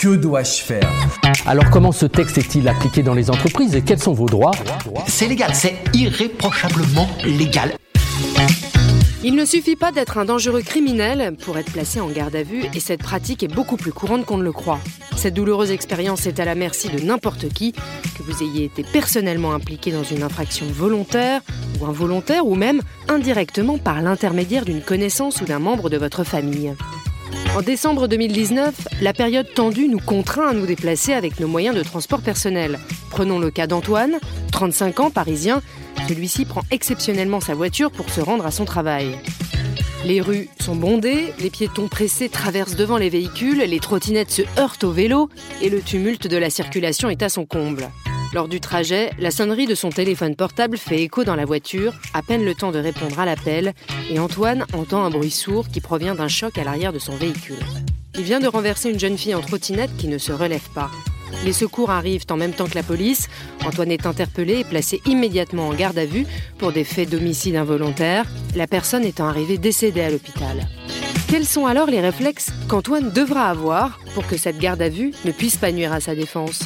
Que dois-je faire Alors comment ce texte est-il appliqué dans les entreprises et quels sont vos droits C'est légal, c'est irréprochablement légal. Il ne suffit pas d'être un dangereux criminel pour être placé en garde à vue et cette pratique est beaucoup plus courante qu'on ne le croit. Cette douloureuse expérience est à la merci de n'importe qui, que vous ayez été personnellement impliqué dans une infraction volontaire ou involontaire ou même indirectement par l'intermédiaire d'une connaissance ou d'un membre de votre famille. En décembre 2019, la période tendue nous contraint à nous déplacer avec nos moyens de transport personnel. Prenons le cas d'Antoine, 35 ans, parisien. Celui-ci prend exceptionnellement sa voiture pour se rendre à son travail. Les rues sont bondées, les piétons pressés traversent devant les véhicules, les trottinettes se heurtent au vélo et le tumulte de la circulation est à son comble. Lors du trajet, la sonnerie de son téléphone portable fait écho dans la voiture, à peine le temps de répondre à l'appel, et Antoine entend un bruit sourd qui provient d'un choc à l'arrière de son véhicule. Il vient de renverser une jeune fille en trottinette qui ne se relève pas. Les secours arrivent en même temps que la police. Antoine est interpellé et placé immédiatement en garde à vue pour des faits d'homicide involontaire, la personne étant arrivée décédée à l'hôpital. Quels sont alors les réflexes qu'Antoine devra avoir pour que cette garde à vue ne puisse pas nuire à sa défense?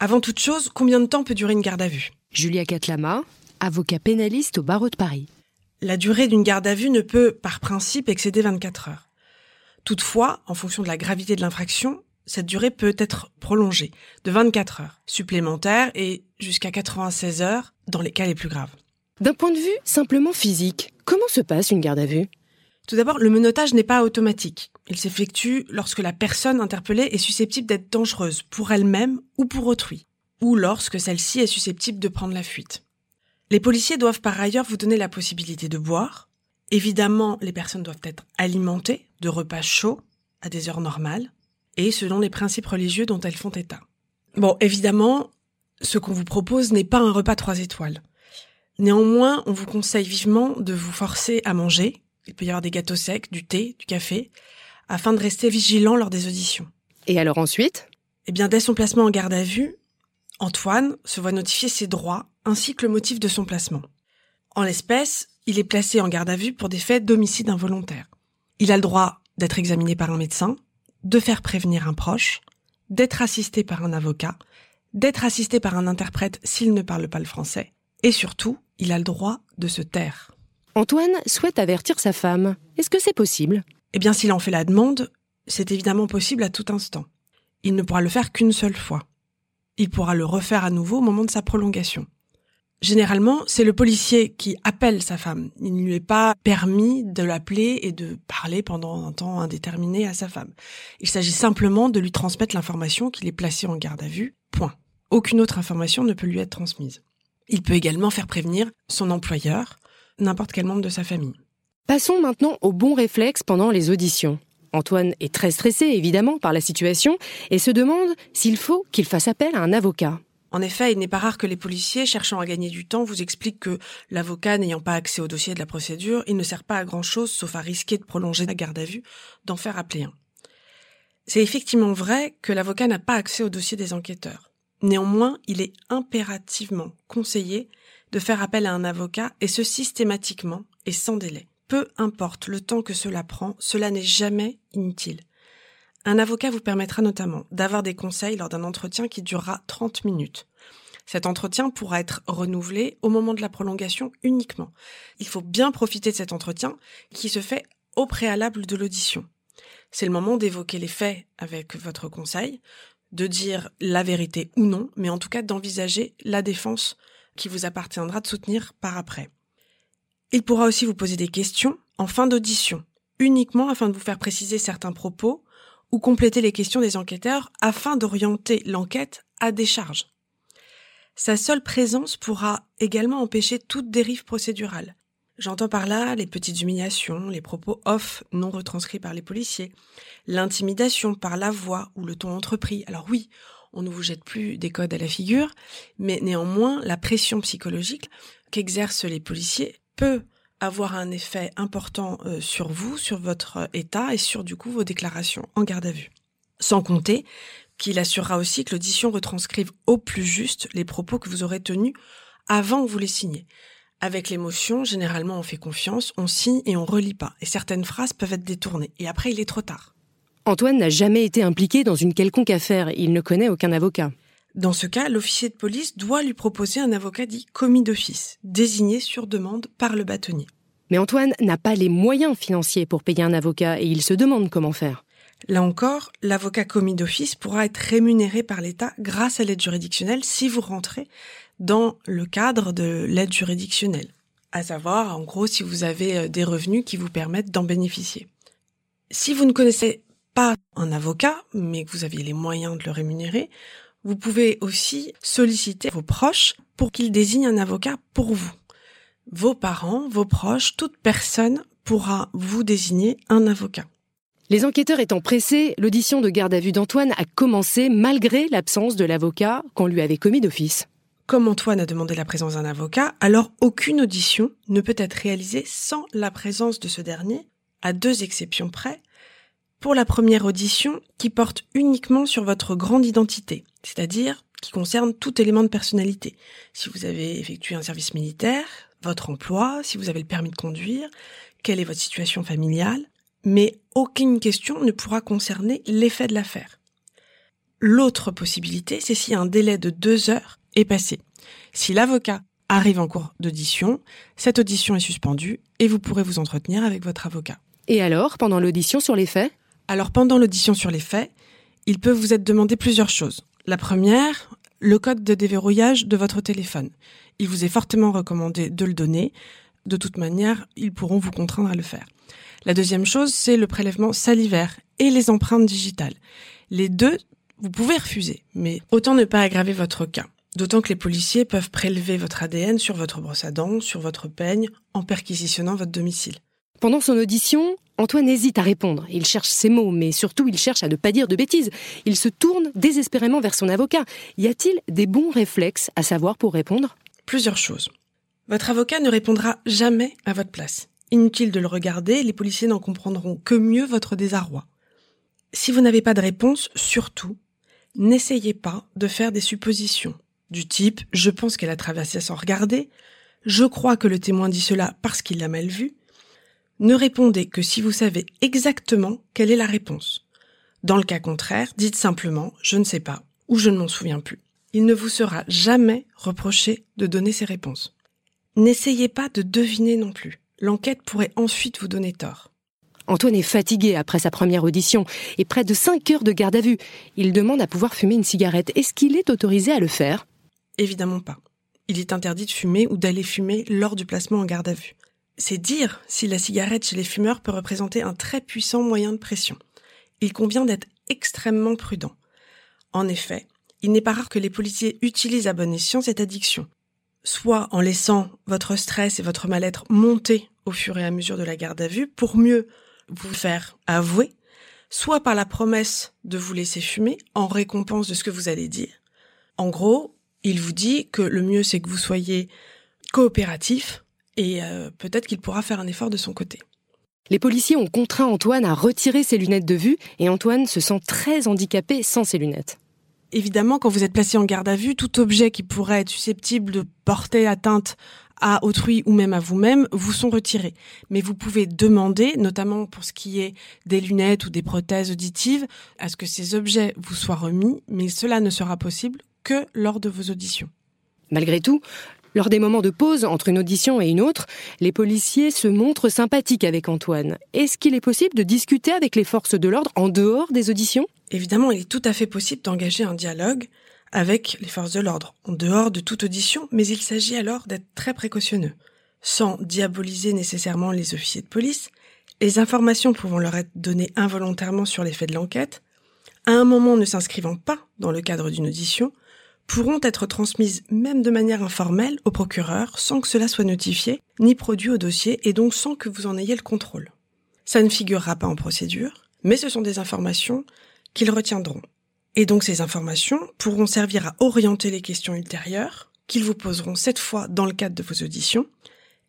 Avant toute chose, combien de temps peut durer une garde à vue? Julia Catlama, avocat pénaliste au barreau de Paris. La durée d'une garde à vue ne peut, par principe, excéder 24 heures. Toutefois, en fonction de la gravité de l'infraction, cette durée peut être prolongée de 24 heures supplémentaires et jusqu'à 96 heures dans les cas les plus graves. D'un point de vue simplement physique, comment se passe une garde à vue? Tout d'abord, le menottage n'est pas automatique. Il s'effectue lorsque la personne interpellée est susceptible d'être dangereuse pour elle-même ou pour autrui, ou lorsque celle-ci est susceptible de prendre la fuite. Les policiers doivent par ailleurs vous donner la possibilité de boire. Évidemment, les personnes doivent être alimentées de repas chauds à des heures normales et selon les principes religieux dont elles font état. Bon, évidemment, ce qu'on vous propose n'est pas un repas trois étoiles. Néanmoins, on vous conseille vivement de vous forcer à manger. Il peut y avoir des gâteaux secs, du thé, du café, afin de rester vigilant lors des auditions. Et alors ensuite? Eh bien, dès son placement en garde à vue, Antoine se voit notifier ses droits ainsi que le motif de son placement. En l'espèce, il est placé en garde à vue pour des faits d'homicide involontaire. Il a le droit d'être examiné par un médecin, de faire prévenir un proche, d'être assisté par un avocat, d'être assisté par un interprète s'il ne parle pas le français, et surtout, il a le droit de se taire. Antoine souhaite avertir sa femme. Est-ce que c'est possible? Eh bien, s'il en fait la demande, c'est évidemment possible à tout instant. Il ne pourra le faire qu'une seule fois. Il pourra le refaire à nouveau au moment de sa prolongation. Généralement, c'est le policier qui appelle sa femme. Il ne lui est pas permis de l'appeler et de parler pendant un temps indéterminé à sa femme. Il s'agit simplement de lui transmettre l'information qu'il est placé en garde à vue. Point. Aucune autre information ne peut lui être transmise. Il peut également faire prévenir son employeur, n'importe quel membre de sa famille. Passons maintenant au bon réflexe pendant les auditions. Antoine est très stressé, évidemment, par la situation et se demande s'il faut qu'il fasse appel à un avocat. En effet, il n'est pas rare que les policiers, cherchant à gagner du temps, vous expliquent que l'avocat n'ayant pas accès au dossier de la procédure, il ne sert pas à grand chose sauf à risquer de prolonger la garde à vue, d'en faire appeler un. C'est effectivement vrai que l'avocat n'a pas accès au dossier des enquêteurs. Néanmoins, il est impérativement conseillé de faire appel à un avocat et ce systématiquement et sans délai. Peu importe le temps que cela prend, cela n'est jamais inutile. Un avocat vous permettra notamment d'avoir des conseils lors d'un entretien qui durera 30 minutes. Cet entretien pourra être renouvelé au moment de la prolongation uniquement. Il faut bien profiter de cet entretien qui se fait au préalable de l'audition. C'est le moment d'évoquer les faits avec votre conseil, de dire la vérité ou non, mais en tout cas d'envisager la défense qui vous appartiendra de soutenir par après. Il pourra aussi vous poser des questions en fin d'audition, uniquement afin de vous faire préciser certains propos ou compléter les questions des enquêteurs afin d'orienter l'enquête à des charges. Sa seule présence pourra également empêcher toute dérive procédurale. J'entends par là les petites humiliations, les propos off non retranscrits par les policiers, l'intimidation par la voix ou le ton entrepris. Alors oui, on ne vous jette plus des codes à la figure, mais néanmoins, la pression psychologique qu'exercent les policiers peut avoir un effet important euh, sur vous, sur votre état et sur du coup vos déclarations en garde à vue. Sans compter qu'il assurera aussi que l'audition retranscrive au plus juste les propos que vous aurez tenus avant que vous les signiez. Avec l'émotion, généralement on fait confiance, on signe et on relit pas. Et certaines phrases peuvent être détournées. Et après, il est trop tard. Antoine n'a jamais été impliqué dans une quelconque affaire. Il ne connaît aucun avocat. Dans ce cas, l'officier de police doit lui proposer un avocat dit commis d'office, désigné sur demande par le bâtonnier. Mais Antoine n'a pas les moyens financiers pour payer un avocat et il se demande comment faire. Là encore, l'avocat commis d'office pourra être rémunéré par l'État grâce à l'aide juridictionnelle si vous rentrez dans le cadre de l'aide juridictionnelle. À savoir, en gros, si vous avez euh, des revenus qui vous permettent d'en bénéficier. Si vous ne connaissez pas un avocat, mais que vous aviez les moyens de le rémunérer, vous pouvez aussi solliciter vos proches pour qu'ils désignent un avocat pour vous. Vos parents, vos proches, toute personne pourra vous désigner un avocat. Les enquêteurs étant pressés, l'audition de garde à vue d'Antoine a commencé malgré l'absence de l'avocat qu'on lui avait commis d'office. Comme Antoine a demandé la présence d'un avocat, alors aucune audition ne peut être réalisée sans la présence de ce dernier, à deux exceptions près. Pour la première audition, qui porte uniquement sur votre grande identité, c'est-à-dire qui concerne tout élément de personnalité. Si vous avez effectué un service militaire, votre emploi, si vous avez le permis de conduire, quelle est votre situation familiale, mais aucune question ne pourra concerner l'effet de l'affaire. L'autre possibilité, c'est si un délai de deux heures est passé. Si l'avocat arrive en cours d'audition, cette audition est suspendue et vous pourrez vous entretenir avec votre avocat. Et alors, pendant l'audition sur les faits? Alors, pendant l'audition sur les faits, il peut vous être demandé plusieurs choses. La première, le code de déverrouillage de votre téléphone. Il vous est fortement recommandé de le donner. De toute manière, ils pourront vous contraindre à le faire. La deuxième chose, c'est le prélèvement salivaire et les empreintes digitales. Les deux, vous pouvez refuser, mais autant ne pas aggraver votre cas. D'autant que les policiers peuvent prélever votre ADN sur votre brosse à dents, sur votre peigne, en perquisitionnant votre domicile. Pendant son audition, Antoine hésite à répondre. Il cherche ses mots, mais surtout il cherche à ne pas dire de bêtises. Il se tourne désespérément vers son avocat. Y a-t-il des bons réflexes à savoir pour répondre? Plusieurs choses. Votre avocat ne répondra jamais à votre place. Inutile de le regarder, les policiers n'en comprendront que mieux votre désarroi. Si vous n'avez pas de réponse, surtout, n'essayez pas de faire des suppositions du type je pense qu'elle a traversé sans regarder, je crois que le témoin dit cela parce qu'il l'a mal vu. Ne répondez que si vous savez exactement quelle est la réponse. Dans le cas contraire, dites simplement je ne sais pas ou je ne m'en souviens plus. Il ne vous sera jamais reproché de donner ces réponses. N'essayez pas de deviner non plus. L'enquête pourrait ensuite vous donner tort. Antoine est fatigué après sa première audition et près de 5 heures de garde à vue. Il demande à pouvoir fumer une cigarette. Est-ce qu'il est autorisé à le faire? Évidemment pas. Il est interdit de fumer ou d'aller fumer lors du placement en garde à vue. C'est dire si la cigarette chez les fumeurs peut représenter un très puissant moyen de pression. Il convient d'être extrêmement prudent. En effet, il n'est pas rare que les policiers utilisent à bon escient cette addiction, soit en laissant votre stress et votre mal-être monter au fur et à mesure de la garde à vue pour mieux vous faire avouer, soit par la promesse de vous laisser fumer en récompense de ce que vous allez dire. En gros, il vous dit que le mieux c'est que vous soyez coopératif et euh, peut-être qu'il pourra faire un effort de son côté. Les policiers ont contraint Antoine à retirer ses lunettes de vue et Antoine se sent très handicapé sans ses lunettes. Évidemment, quand vous êtes placé en garde à vue, tout objet qui pourrait être susceptible de porter atteinte à autrui ou même à vous-même vous sont retirés. Mais vous pouvez demander, notamment pour ce qui est des lunettes ou des prothèses auditives, à ce que ces objets vous soient remis, mais cela ne sera possible que lors de vos auditions. Malgré tout, lors des moments de pause entre une audition et une autre, les policiers se montrent sympathiques avec Antoine. Est-ce qu'il est possible de discuter avec les forces de l'ordre en dehors des auditions? Évidemment, il est tout à fait possible d'engager un dialogue avec les forces de l'ordre, en dehors de toute audition, mais il s'agit alors d'être très précautionneux, sans diaboliser nécessairement les officiers de police, les informations pouvant leur être données involontairement sur les faits de l'enquête, à un moment ne s'inscrivant pas dans le cadre d'une audition, pourront être transmises même de manière informelle au procureur sans que cela soit notifié ni produit au dossier et donc sans que vous en ayez le contrôle. Ça ne figurera pas en procédure, mais ce sont des informations qu'ils retiendront. Et donc ces informations pourront servir à orienter les questions ultérieures qu'ils vous poseront cette fois dans le cadre de vos auditions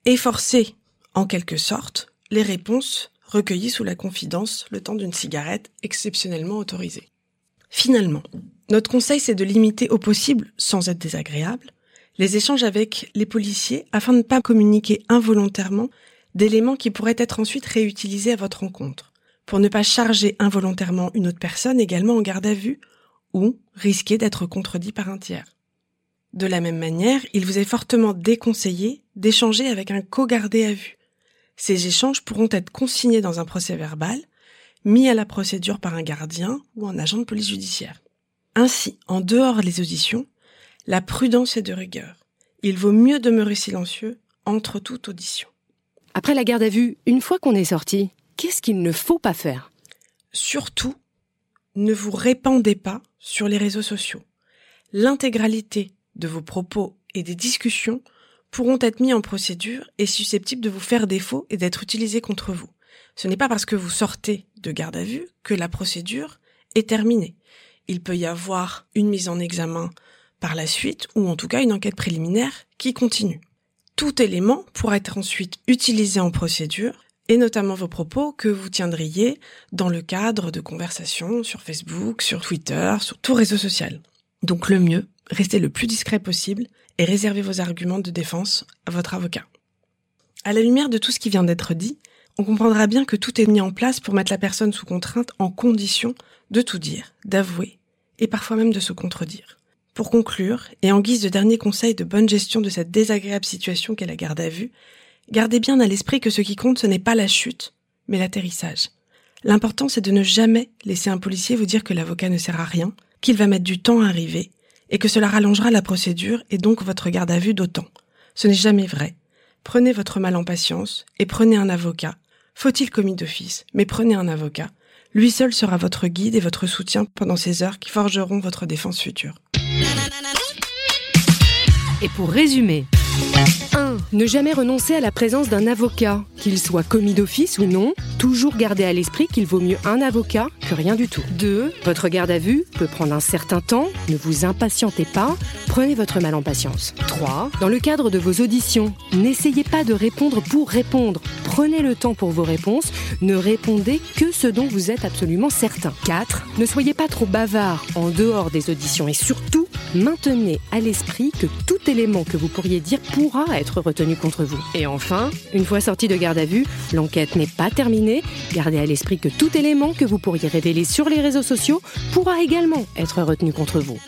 et forcer, en quelque sorte, les réponses recueillies sous la confidence le temps d'une cigarette exceptionnellement autorisée. Finalement, notre conseil c'est de limiter au possible, sans être désagréable, les échanges avec les policiers afin de ne pas communiquer involontairement d'éléments qui pourraient être ensuite réutilisés à votre rencontre, pour ne pas charger involontairement une autre personne également en garde à vue ou risquer d'être contredit par un tiers. De la même manière, il vous est fortement déconseillé d'échanger avec un co-gardé à vue. Ces échanges pourront être consignés dans un procès verbal, mis à la procédure par un gardien ou un agent de police judiciaire. Ainsi, en dehors des auditions, la prudence est de rigueur. Il vaut mieux demeurer silencieux entre toute audition. Après la garde à vue, une fois qu'on est sorti, qu'est-ce qu'il ne faut pas faire? Surtout, ne vous répandez pas sur les réseaux sociaux. L'intégralité de vos propos et des discussions pourront être mis en procédure et susceptibles de vous faire défaut et d'être utilisés contre vous. Ce n'est pas parce que vous sortez de garde à vue que la procédure est terminée. Il peut y avoir une mise en examen par la suite ou en tout cas une enquête préliminaire qui continue. Tout élément pourra être ensuite utilisé en procédure et notamment vos propos que vous tiendriez dans le cadre de conversations sur Facebook, sur Twitter, sur tout réseau social. Donc le mieux, restez le plus discret possible et réservez vos arguments de défense à votre avocat. À la lumière de tout ce qui vient d'être dit, on comprendra bien que tout est mis en place pour mettre la personne sous contrainte en condition de tout dire, d'avouer et parfois même de se contredire. Pour conclure, et en guise de dernier conseil de bonne gestion de cette désagréable situation qu'est la garde à vue, gardez bien à l'esprit que ce qui compte ce n'est pas la chute, mais l'atterrissage. L'important c'est de ne jamais laisser un policier vous dire que l'avocat ne sert à rien, qu'il va mettre du temps à arriver, et que cela rallongera la procédure et donc votre garde à vue d'autant. Ce n'est jamais vrai. Prenez votre mal en patience et prenez un avocat. Faut-il commis d'office, mais prenez un avocat. Lui seul sera votre guide et votre soutien pendant ces heures qui forgeront votre défense future. Et pour résumer, 1. Ne jamais renoncer à la présence d'un avocat, qu'il soit commis d'office ou non. Toujours garder à l'esprit qu'il vaut mieux un avocat que rien du tout. 2. Votre garde à vue peut prendre un certain temps. Ne vous impatientez pas. Prenez votre mal en patience. 3. Dans le cadre de vos auditions, n'essayez pas de répondre pour répondre. Prenez le temps pour vos réponses. Ne répondez que ce dont vous êtes absolument certain. 4. Ne soyez pas trop bavard en dehors des auditions et surtout, maintenez à l'esprit que tout élément que vous pourriez dire pourra être retenu contre vous. Et enfin, une fois sorti de garde à vue, l'enquête n'est pas terminée. Gardez à l'esprit que tout élément que vous pourriez révéler sur les réseaux sociaux pourra également être retenu contre vous.